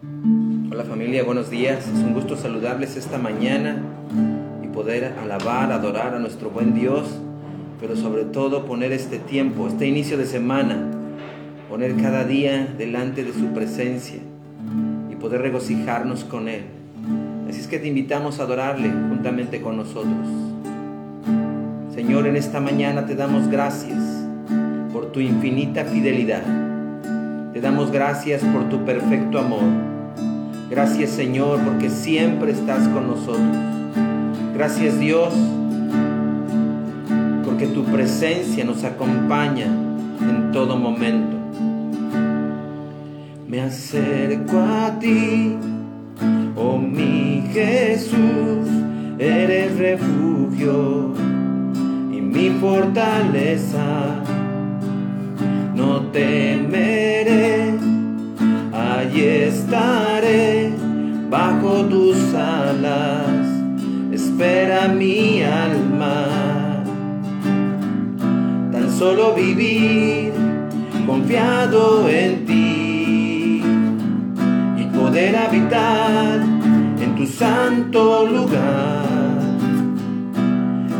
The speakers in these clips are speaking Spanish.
Hola familia, buenos días. Es un gusto saludarles esta mañana y poder alabar, adorar a nuestro buen Dios, pero sobre todo poner este tiempo, este inicio de semana, poner cada día delante de su presencia y poder regocijarnos con Él. Así es que te invitamos a adorarle juntamente con nosotros. Señor, en esta mañana te damos gracias por tu infinita fidelidad. Te damos gracias por tu perfecto amor. Gracias Señor porque siempre estás con nosotros. Gracias Dios porque tu presencia nos acompaña en todo momento. Me acerco a ti, oh mi Jesús, eres refugio y mi fortaleza. No temeré, allí estaré bajo tus alas, espera mi alma. Tan solo vivir confiado en ti y poder habitar en tu santo lugar,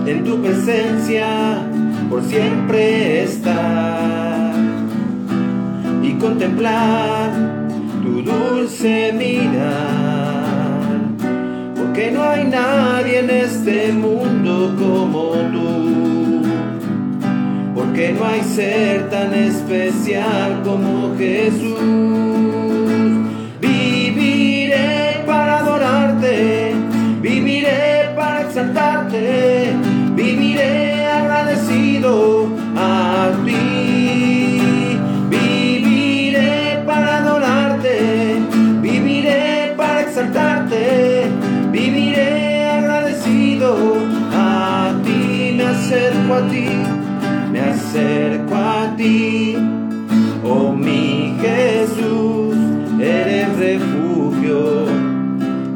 en tu presencia por siempre estar y contemplar tu dulce mirar, no hay ser tan especial como Jesús. Acerco a ti, oh mi Jesús, eres refugio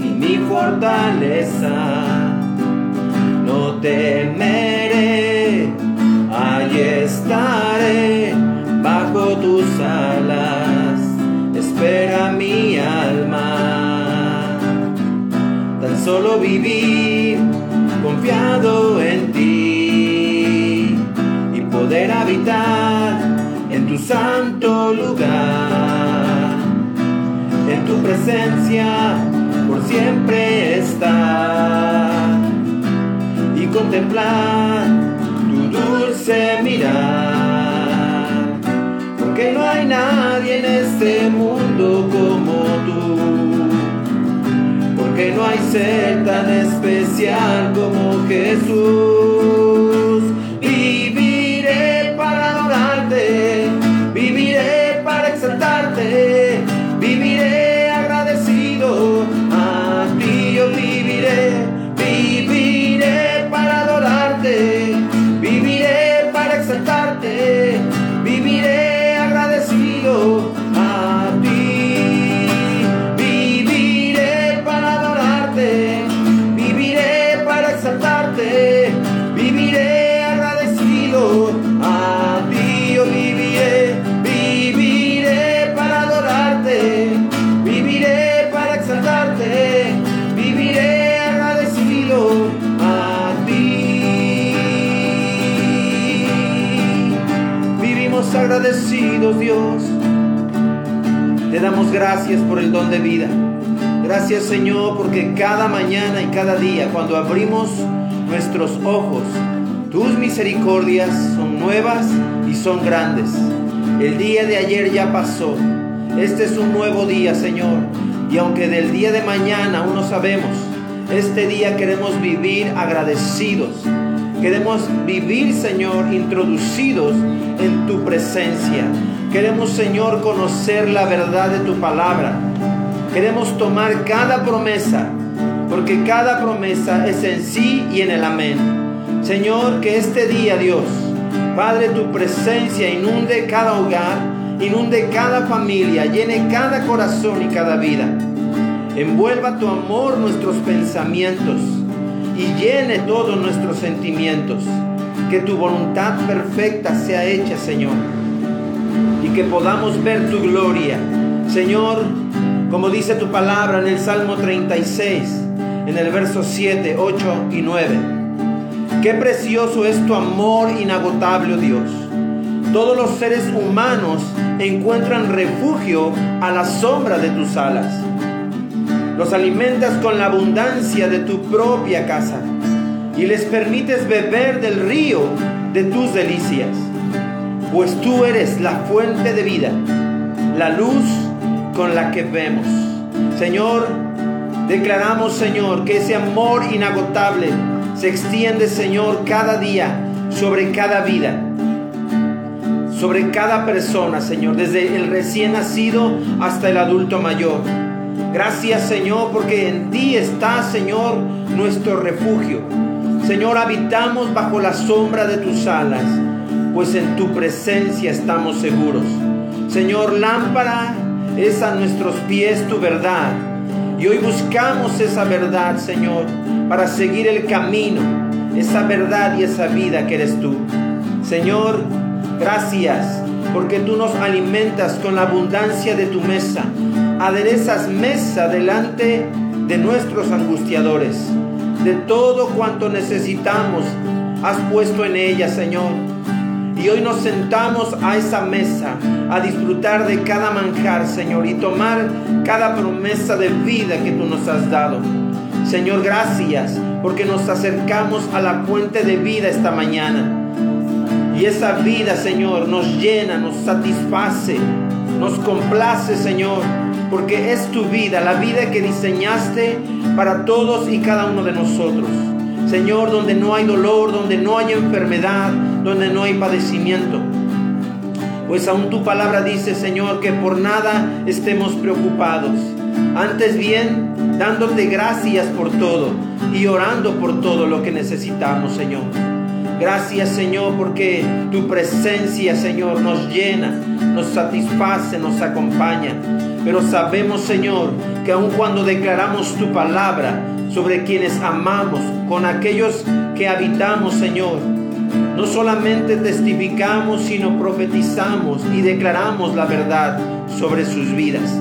y mi fortaleza. No temeré, allí estaré bajo tus alas, espera mi alma. Tan solo vivir presencia por siempre estar y contemplar tu dulce mirar, porque no hay nadie en este mundo como tú, porque no hay ser tan especial como Jesús. Agradecidos, Dios. Te damos gracias por el don de vida. Gracias, Señor, porque cada mañana y cada día, cuando abrimos nuestros ojos, tus misericordias son nuevas y son grandes. El día de ayer ya pasó. Este es un nuevo día, Señor. Y aunque del día de mañana aún no sabemos, este día queremos vivir agradecidos. Queremos vivir, Señor, introducidos en tu presencia. Queremos, Señor, conocer la verdad de tu palabra. Queremos tomar cada promesa, porque cada promesa es en sí y en el amén. Señor, que este día, Dios, Padre, tu presencia inunde cada hogar, inunde cada familia, llene cada corazón y cada vida. Envuelva tu amor nuestros pensamientos y llene todos nuestros sentimientos. Que tu voluntad perfecta sea hecha, Señor. Y que podamos ver tu gloria. Señor, Como dice tu palabra en el Salmo 36, en el verso 7, 8 y 9. Qué precioso es tu amor inagotable, oh Dios. Todos los seres humanos encuentran refugio a la sombra de tus alas. Los alimentas con la abundancia de tu propia casa y les permites beber del río de tus delicias. Pues tú eres la fuente de vida, la luz con la que vemos. Señor, declaramos, Señor, que ese amor inagotable se extiende, Señor, cada día sobre cada vida, sobre cada persona, Señor, desde el recién nacido hasta el adulto mayor. Gracias, Señor, porque en ti está, Señor, nuestro refugio. Señor, habitamos bajo la sombra de tus alas, pues en tu presencia estamos seguros. Señor, lámpara es a nuestros pies tu verdad. Y hoy buscamos esa verdad, Señor, para seguir el camino, esa verdad y esa vida que eres tú. Señor, gracias porque tú nos alimentas con la abundancia de tu mesa. Aderezas mesa delante de nuestros angustiadores. De todo cuanto necesitamos, has puesto en ella, Señor y hoy nos sentamos a esa mesa a disfrutar de cada manjar, Señor, y tomar cada promesa de vida que tú nos has dado. Señor, gracias porque nos acercamos a la fuente de vida esta mañana. Y esa vida, Señor, nos llena, nos satisface, nos complace, Señor, porque es tu vida, la vida que diseñaste para todos y cada uno de nosotros. Señor, donde no hay dolor, donde no hay enfermedad, donde no hay padecimiento. Pues aún tu palabra dice, Señor, que por nada estemos preocupados. Antes bien, dándote gracias por todo y orando por todo lo que necesitamos, Señor. Gracias, Señor, porque tu presencia, Señor, nos llena, nos satisface, nos acompaña. Pero sabemos, Señor, que aun cuando declaramos tu palabra, sobre quienes amamos, con aquellos que habitamos, Señor. No solamente testificamos, sino profetizamos y declaramos la verdad sobre sus vidas.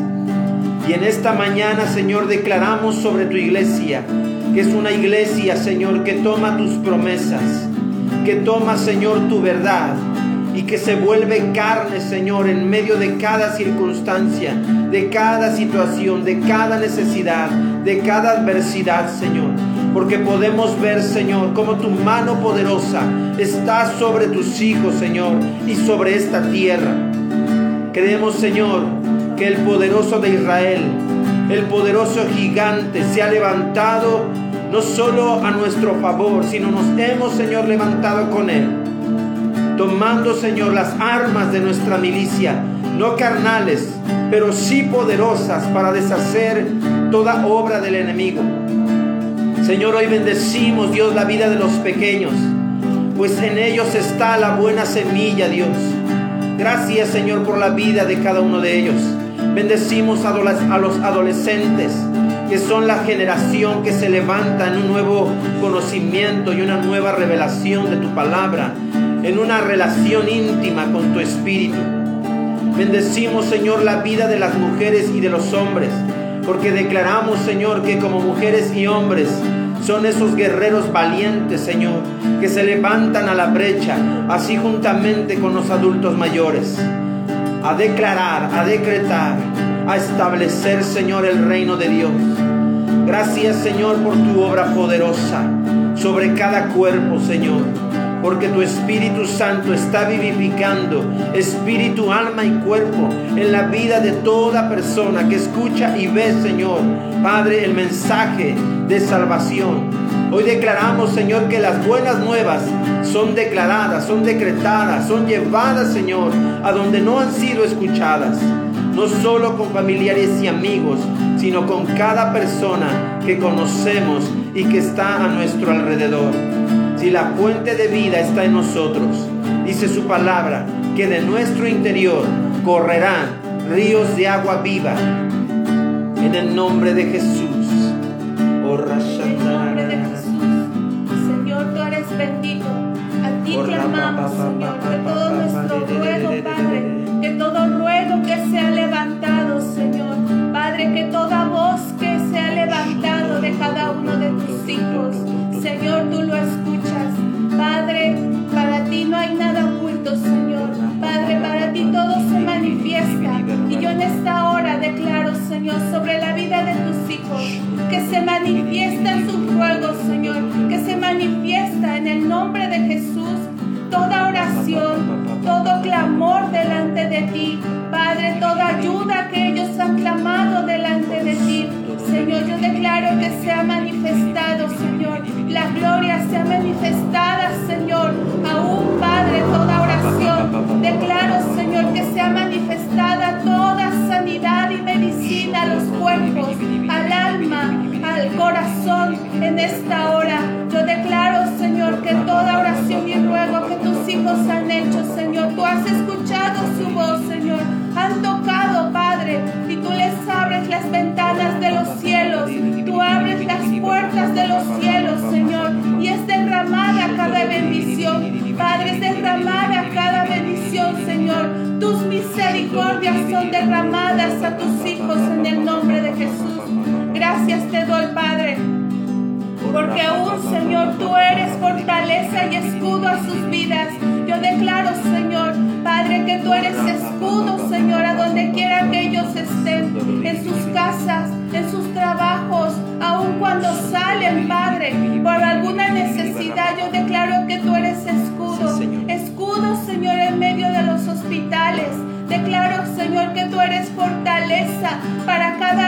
Y en esta mañana, Señor, declaramos sobre tu iglesia, que es una iglesia, Señor, que toma tus promesas, que toma, Señor, tu verdad y que se vuelve carne, Señor, en medio de cada circunstancia, de cada situación, de cada necesidad, de cada adversidad, Señor. Porque podemos ver, Señor, como tu mano poderosa está sobre tus hijos, Señor, y sobre esta tierra. Creemos, Señor, que el poderoso de Israel, el poderoso gigante, se ha levantado no solo a nuestro favor, sino nos hemos, Señor, levantado con él tomando, Señor, las armas de nuestra milicia, no carnales, pero sí poderosas para deshacer toda obra del enemigo. Señor, hoy bendecimos, Dios, la vida de los pequeños, pues en ellos está la buena semilla, Dios. Gracias, Señor, por la vida de cada uno de ellos. Bendecimos a los adolescentes, que son la generación que se levanta en un nuevo conocimiento y una nueva revelación de tu palabra en una relación íntima con tu Espíritu. Bendecimos, Señor, la vida de las mujeres y de los hombres, porque declaramos, Señor, que como mujeres y hombres son esos guerreros valientes, Señor, que se levantan a la brecha, así juntamente con los adultos mayores, a declarar, a decretar, a establecer, Señor, el reino de Dios. Gracias, Señor, por tu obra poderosa sobre cada cuerpo, Señor porque tu Espíritu Santo está vivificando espíritu, alma y cuerpo en la vida de toda persona que escucha y ve, Señor, Padre, el mensaje de salvación. Hoy declaramos, Señor, que las buenas nuevas son declaradas, son decretadas, son llevadas, Señor, a donde no han sido escuchadas. No solo con familiares y amigos, sino con cada persona que conocemos y que está a nuestro alrededor si la fuente de vida está en nosotros, dice su palabra, que de nuestro interior correrán ríos de agua viva. En el nombre de Jesús. En el nombre de Jesús. Señor, tú eres bendito. A ti clamamos, Señor, que todo nuestro ruego, Padre, que todo ruego que se ha levantado, Porque aún, Señor, tú eres fortaleza y escudo a sus vidas. Yo declaro, Señor, Padre, que tú eres escudo, Señor, a donde quiera que ellos estén, en sus casas, en sus trabajos, aun cuando salen, Padre, por alguna necesidad. Yo declaro que tú eres escudo. Escudo, Señor, en medio de los hospitales. Declaro, Señor, que tú eres fortaleza para cada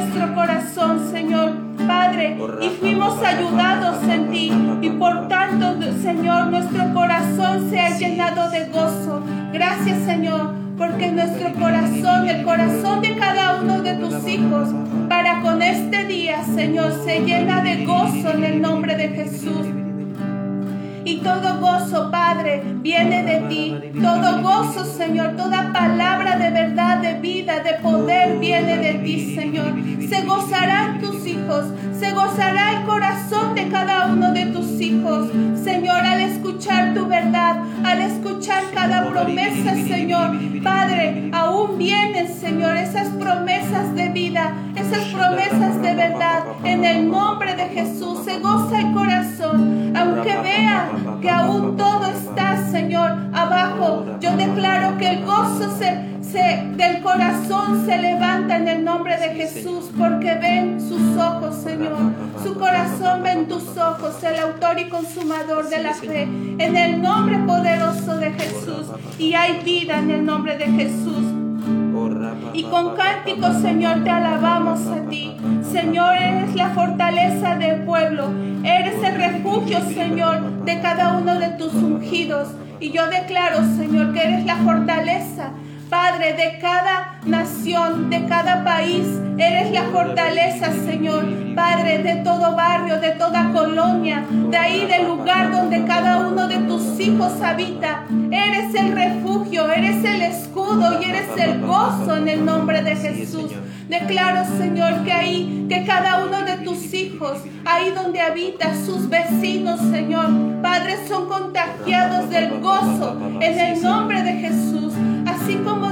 nuestro corazón, Señor. Padre, y fuimos ayudados en ti, y por tanto, Señor, nuestro corazón se ha llenado de gozo. Gracias, Señor, porque nuestro corazón, el corazón de cada uno de tus hijos, para con este día, Señor, se llena de gozo en el nombre de Jesús. Y todo gozo, Padre, viene de ti. Todo gozo, Señor, toda palabra de verdad, de vida, de poder viene de ti, Señor. Se gozarán tus hijos, se gozará el corazón de cada uno de tus hijos, Señor, al escuchar tu verdad, al escuchar cada promesa, Señor. Padre, aún vienen, Señor, esas promesas de vida, esas promesas de verdad. Se levanta en el nombre de Jesús, porque ven sus ojos, Señor. Su corazón ven tus ojos, el autor y consumador de la fe. En el nombre poderoso de Jesús. Y hay vida en el nombre de Jesús. Y con cánticos, Señor, te alabamos a ti. Señor, eres la fortaleza del pueblo. Eres el refugio, Señor, de cada uno de tus ungidos. Y yo declaro, Señor, que eres la fortaleza Padre, de cada nación, de cada país. Eres la fortaleza, Señor. Padre, de todo barrio, de toda colonia, de ahí del lugar donde cada uno de tus hijos habita. Eres el refugio, eres el escudo y eres el gozo en el nombre de Jesús. Declaro, Señor, que ahí, que cada uno de tus hijos, ahí donde habita, sus vecinos, Señor, Padre, son contagiados del gozo en el nombre de Jesús. Así como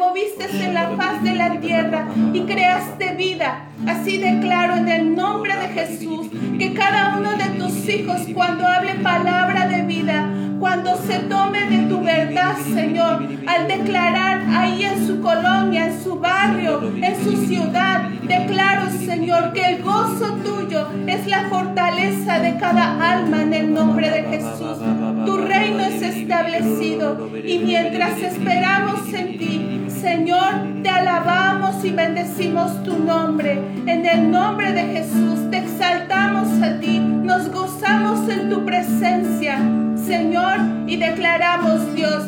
moviste en la faz de la tierra y creaste vida. Así declaro en el nombre de Jesús que cada uno de tus hijos cuando hable palabra de vida, cuando se tome de tu verdad, Señor, al declarar ahí en su colonia, en su barrio, en su ciudad, declaro, Señor, que el gozo tuyo es la fortaleza de cada alma en el nombre de Jesús. Tu reino es establecido y mientras esperamos en ti, Señor, te alabamos y bendecimos tu nombre. En el nombre de Jesús te exaltamos a ti, nos gozamos en tu presencia, Señor, y declaramos, Dios,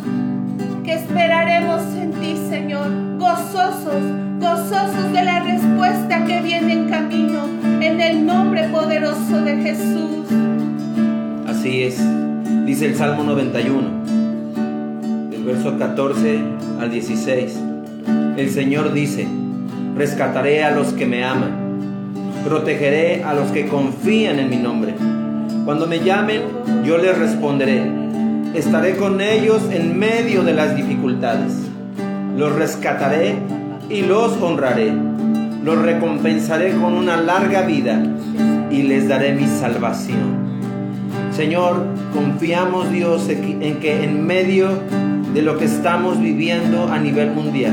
que esperaremos en ti, Señor gozosos, gozosos de la respuesta que viene en camino, en el nombre poderoso de Jesús. Así es, dice el Salmo 91, del verso 14 al 16. El Señor dice, rescataré a los que me aman, protegeré a los que confían en mi nombre. Cuando me llamen, yo les responderé. Estaré con ellos en medio de las dificultades. Los rescataré y los honraré. Los recompensaré con una larga vida y les daré mi salvación. Señor, confiamos Dios en que en medio de lo que estamos viviendo a nivel mundial,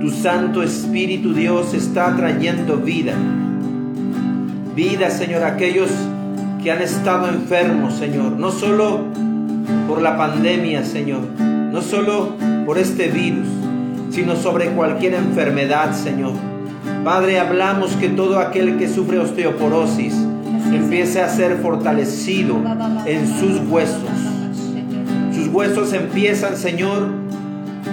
tu Santo Espíritu Dios está trayendo vida. Vida, Señor, a aquellos que han estado enfermos, Señor, no solo por la pandemia, Señor, no solo por este virus, sino sobre cualquier enfermedad, Señor. Padre, hablamos que todo aquel que sufre osteoporosis empiece a ser fortalecido en sus huesos. Sus huesos empiezan, Señor,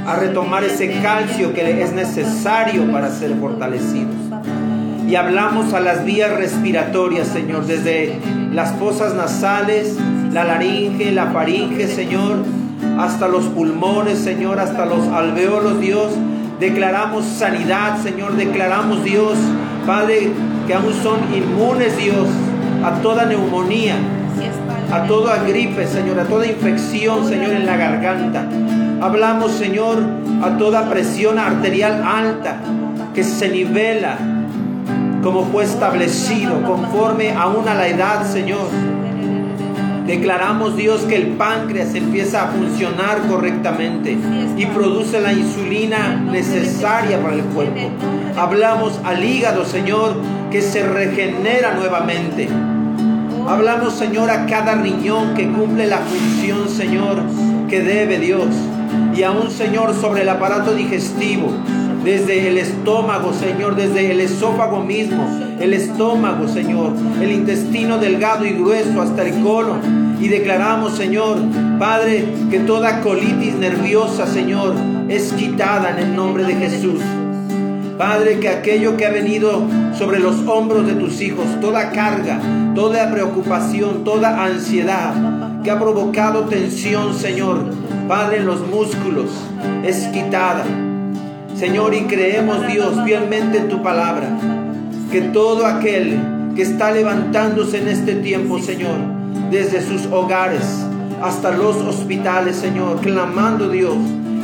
a retomar ese calcio que es necesario para ser fortalecidos. Y hablamos a las vías respiratorias, Señor, desde las fosas nasales, la laringe, la faringe, Señor, hasta los pulmones, Señor, hasta los alveolos, Dios. Declaramos sanidad, Señor, declaramos, Dios, Padre, que aún son inmunes, Dios, a toda neumonía, a toda gripe, Señor, a toda infección, Señor, en la garganta. Hablamos, Señor, a toda presión arterial alta que se nivela como fue establecido conforme aún a la edad, Señor. Declaramos, Dios, que el páncreas empieza a funcionar correctamente y produce la insulina necesaria para el cuerpo. Hablamos al hígado, Señor, que se regenera nuevamente. Hablamos, Señor, a cada riñón que cumple la función, Señor, que debe Dios. Y aún, Señor, sobre el aparato digestivo desde el estómago, Señor, desde el esófago mismo, el estómago, Señor, el intestino delgado y grueso hasta el colon. Y declaramos, Señor, Padre, que toda colitis nerviosa, Señor, es quitada en el nombre de Jesús. Padre, que aquello que ha venido sobre los hombros de tus hijos, toda carga, toda preocupación, toda ansiedad que ha provocado tensión, Señor, Padre, en los músculos, es quitada Señor, y creemos, Dios, fielmente en tu palabra, que todo aquel que está levantándose en este tiempo, Señor, desde sus hogares hasta los hospitales, Señor, clamando, Dios,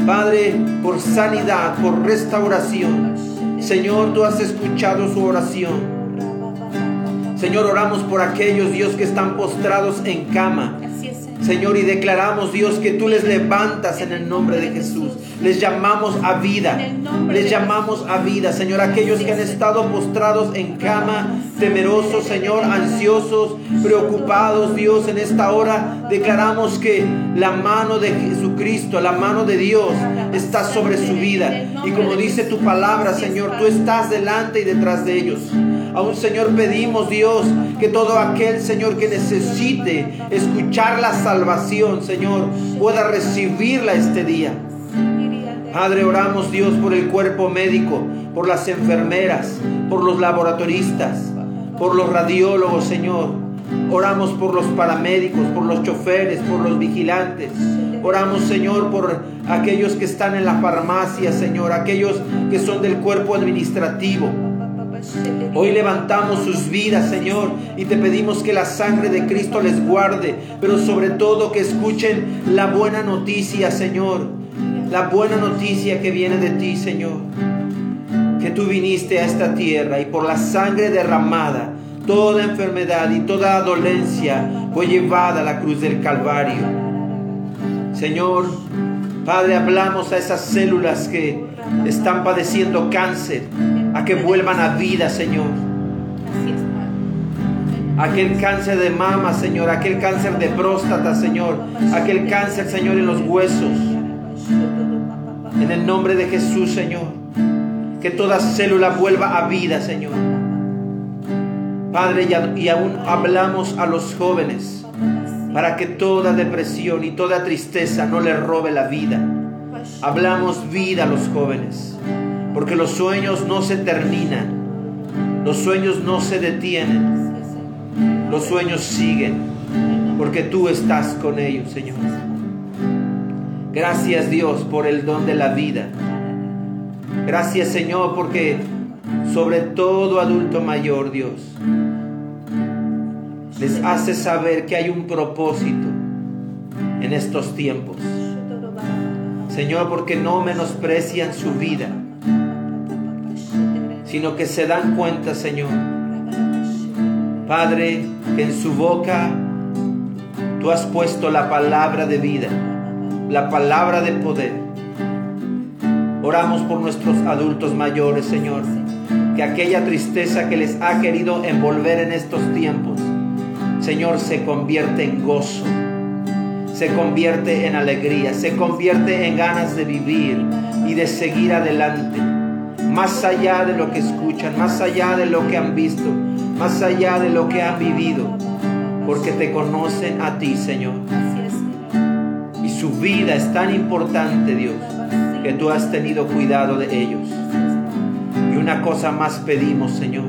Padre, por sanidad, por restauración. Señor, tú has escuchado su oración. Señor, oramos por aquellos, Dios, que están postrados en cama. Señor, y declaramos, Dios, que tú les levantas en el nombre de Jesús. Les llamamos a vida. Les llamamos a vida, Señor. Aquellos que han estado postrados en cama, temerosos, Señor, ansiosos, preocupados, Dios, en esta hora declaramos que la mano de Jesucristo, la mano de Dios está sobre su vida. Y como dice tu palabra, Señor, tú estás delante y detrás de ellos. Aún, Señor, pedimos, Dios, que todo aquel, Señor, que necesite escuchar la salvación, Señor, pueda recibirla este día. Padre, oramos Dios por el cuerpo médico, por las enfermeras, por los laboratoristas, por los radiólogos, Señor. Oramos por los paramédicos, por los choferes, por los vigilantes. Oramos, Señor, por aquellos que están en la farmacia, Señor, aquellos que son del cuerpo administrativo. Hoy levantamos sus vidas, Señor, y te pedimos que la sangre de Cristo les guarde, pero sobre todo que escuchen la buena noticia, Señor la buena noticia que viene de ti, Señor. Que tú viniste a esta tierra y por la sangre derramada, toda enfermedad y toda dolencia fue llevada a la cruz del Calvario. Señor, Padre, hablamos a esas células que están padeciendo cáncer, a que vuelvan a vida, Señor. Aquel cáncer de mama, Señor, aquel cáncer de próstata, Señor, aquel cáncer, Señor, en los huesos. En el nombre de Jesús, Señor. Que toda célula vuelva a vida, Señor. Padre, y aún hablamos a los jóvenes para que toda depresión y toda tristeza no le robe la vida. Hablamos vida a los jóvenes. Porque los sueños no se terminan. Los sueños no se detienen. Los sueños siguen. Porque tú estás con ellos, Señor. Gracias Dios por el don de la vida. Gracias Señor porque sobre todo adulto mayor Dios les hace saber que hay un propósito en estos tiempos. Señor, porque no menosprecian su vida, sino que se dan cuenta, Señor, Padre, que en su boca tú has puesto la palabra de vida, la palabra de poder. Oramos por nuestros adultos mayores, Señor, que aquella tristeza que les ha querido envolver en estos tiempos, Señor, se convierte en gozo, se convierte en alegría, se convierte en ganas de vivir y de seguir adelante, más allá de lo que escuchan, más allá de lo que han visto, más allá de lo que han vivido, porque te conocen a ti, Señor. Y su vida es tan importante, Dios, que tú has tenido cuidado de ellos. Y una cosa más pedimos, Señor,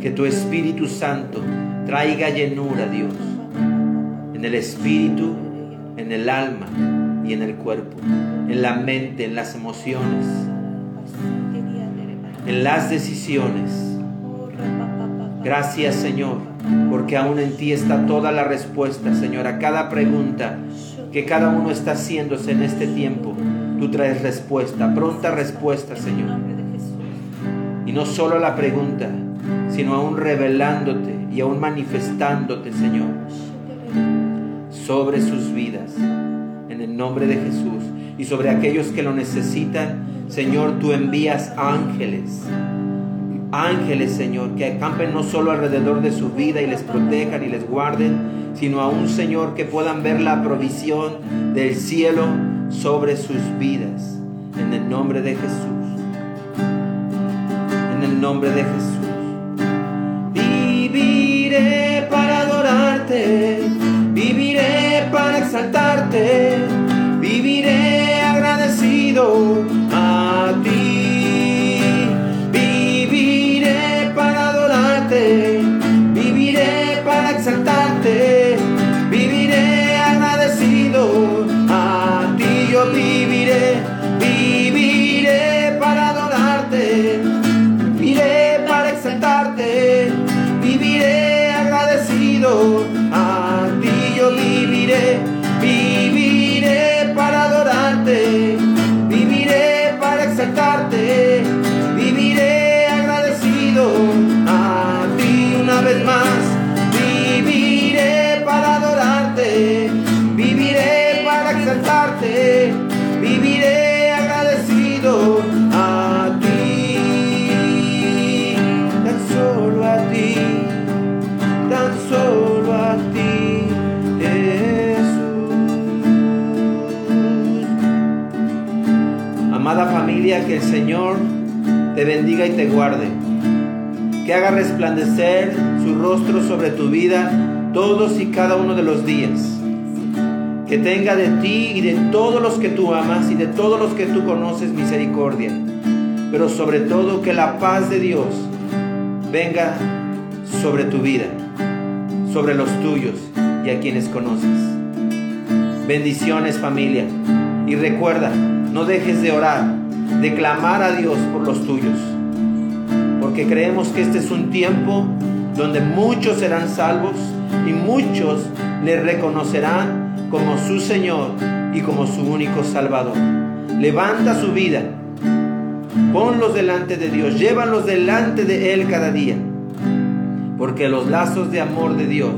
que tu Espíritu Santo traiga llenura, Dios, en el espíritu, en el alma y en el cuerpo, en la mente, en las emociones, en las decisiones. Gracias, Señor, porque aún en ti está toda la respuesta, Señor, a cada pregunta que cada uno está haciéndose en este tiempo. Tú traes respuesta, pronta respuesta, Señor. Y no solo la pregunta, sino aún revelándote y aún manifestándote, Señor, sobre sus vidas, en el nombre de Jesús, y sobre aquellos que lo necesitan, Señor, tú envías ángeles, ángeles, Señor, que acampen no solo alrededor de su vida y les protejan y les guarden, sino aún, Señor, que puedan ver la provisión del cielo sobre sus vidas, en el nombre de Jesús, en el nombre de Jesús. Viviré para adorarte, viviré para exaltarte, viviré agradecido que el Señor te bendiga y te guarde. Que haga resplandecer su rostro sobre tu vida todos y cada uno de los días. Que tenga de ti y de todos los que tú amas y de todos los que tú conoces misericordia. Pero sobre todo que la paz de Dios venga sobre tu vida, sobre los tuyos y a quienes conoces. Bendiciones familia. Y recuerda, no dejes de orar, de clamar a Dios por los tuyos. Porque creemos que este es un tiempo donde muchos serán salvos y muchos le reconocerán como su Señor y como su único Salvador. Levanta su vida, ponlos delante de Dios, llévalos delante de Él cada día porque los lazos de amor de Dios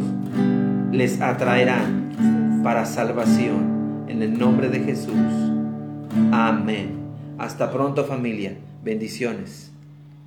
les atraerán para salvación. En el nombre de Jesús. Amén. Hasta pronto familia. Bendiciones.